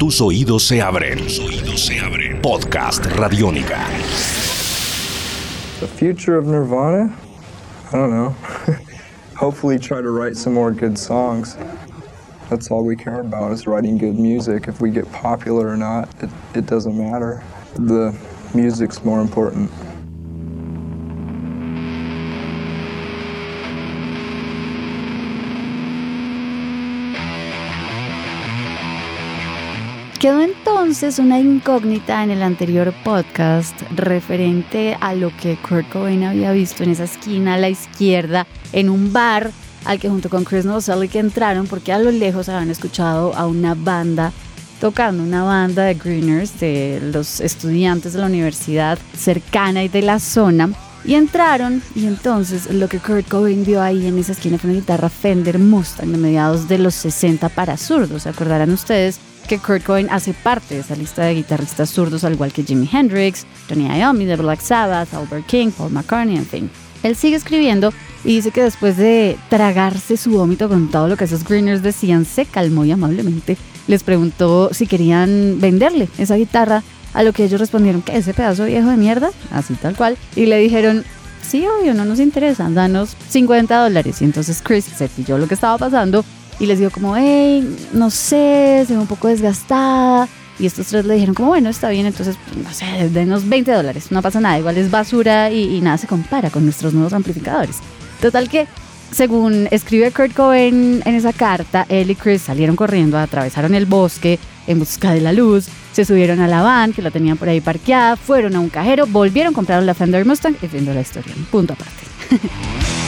Tus oídos se abren. Tus oídos se abren. Podcast Radiónica. The future of Nirvana? I don't know. Hopefully, try to write some more good songs. That's all we care about is writing good music. If we get popular or not, it, it doesn't matter. The music's more important. Quedó entonces una incógnita en el anterior podcast referente a lo que Kurt Cobain había visto en esa esquina a la izquierda en un bar al que junto con Chris Novoselic entraron porque a lo lejos habían escuchado a una banda tocando, una banda de greeners de los estudiantes de la universidad cercana y de la zona. Y entraron y entonces lo que Kurt Cobain vio ahí en esa esquina fue una guitarra Fender Mustang de mediados de los 60 para zurdos. ¿Se acordarán ustedes? Que Kurt Cobain hace parte de esa lista de guitarristas zurdos, al igual que Jimi Hendrix, Tony Iommi de Black Sabbath, Albert King, Paul McCartney, en fin. Él sigue escribiendo y dice que después de tragarse su vómito con todo lo que esos greeners decían, se calmó y amablemente les preguntó si querían venderle esa guitarra, a lo que ellos respondieron que ese pedazo viejo de mierda, así tal cual, y le dijeron, sí, obvio, no nos interesa, danos 50 dólares. Y entonces Chris se pilló lo que estaba pasando y les dijo como, hey, no sé, se ve un poco desgastada. Y estos tres le dijeron como, bueno, está bien, entonces, no sé, denos 20 dólares, no pasa nada, igual es basura y, nada se compara con nuestros nuevos amplificadores. Total que, según escribe Kurt Cobain en esa carta, él y Chris salieron corriendo, atravesaron el bosque en busca de la luz, se subieron a la van que la tenían por ahí parqueada, fueron a un cajero, volvieron, compraron la Fender Mustang y viendo la historia. Punto aparte.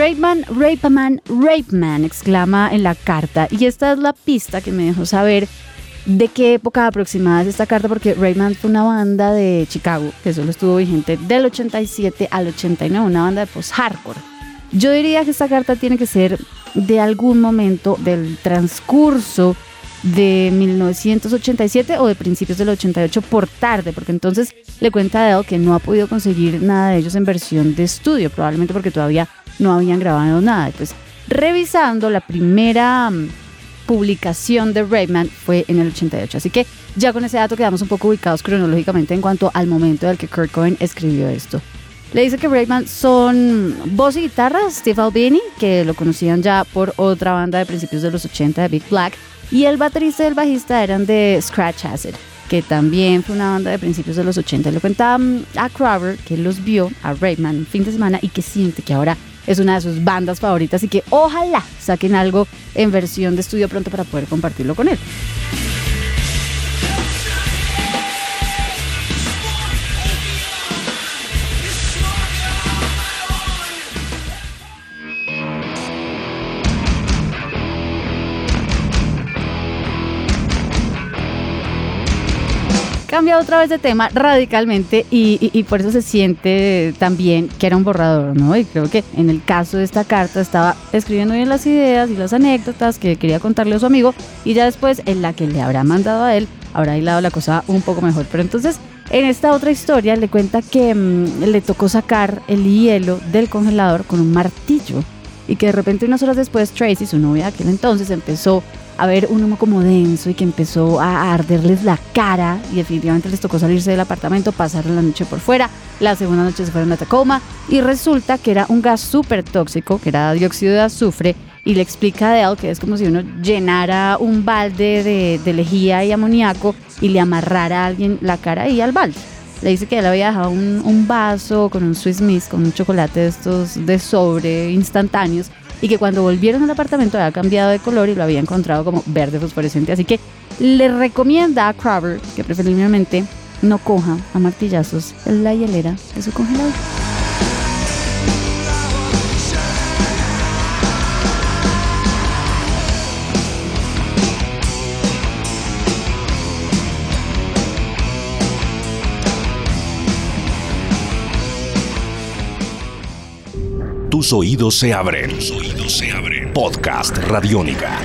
Rapeman, Rapeman, Rapeman, exclama en la carta. Y esta es la pista que me dejó saber de qué época aproximada es esta carta, porque Rayman fue una banda de Chicago que solo estuvo vigente del 87 al 89, una banda de post-hardcore. Yo diría que esta carta tiene que ser de algún momento del transcurso de 1987 o de principios del 88 por tarde, porque entonces le cuenta a Dell que no ha podido conseguir nada de ellos en versión de estudio, probablemente porque todavía no habían grabado nada. Pues revisando la primera mm, publicación de Rayman fue en el 88, así que ya con ese dato quedamos un poco ubicados cronológicamente en cuanto al momento del que Kurt Cohen escribió esto. Le dice que Rayman son voz y guitarra, Steve Albini, que lo conocían ya por otra banda de principios de los 80 de Big Black, y el baterista y el bajista eran de Scratch Acid, que también fue una banda de principios de los 80. Le contaba mm, a Crowder que los vio a Rayman un fin de semana y que siente que ahora es una de sus bandas favoritas y que ojalá saquen algo en versión de estudio pronto para poder compartirlo con él. Cambiado otra vez de tema radicalmente y, por eso se siente también que era un borrador, ¿no? Y creo que en el caso de esta carta estaba escribiendo bien las ideas y las anécdotas que quería contarle a su amigo y ya después en la que le habrá mandado a él habrá hilado la cosa un poco mejor. Pero entonces en esta otra historia le cuenta que mm, le tocó sacar el hielo del congelador con un martillo y que de repente unas horas después Tracy, su novia de aquel entonces, empezó a ver un humo como denso y que empezó a arderles la cara y definitivamente les tocó salirse del apartamento, pasar la noche por fuera. La segunda noche se fueron a Tacoma y resulta que era un gas súper tóxico, que era dióxido de azufre y le explica a Dell que es como si uno llenara un balde de, de lejía y amoníaco y le amarrara a alguien la cara ahí al balde. Le dice que él había dejado un, vaso con un Swiss Miss, con un chocolate de estos de sobre instantáneos y que cuando volvieron al apartamento había cambiado de color y lo había encontrado como verde fosforescente. Así que le recomienda a Crowder que preferiblemente no coja a martillazos la hielera de su congelador. Tus oídos se abren. Tus oídos se abren. Podcast Radiónica.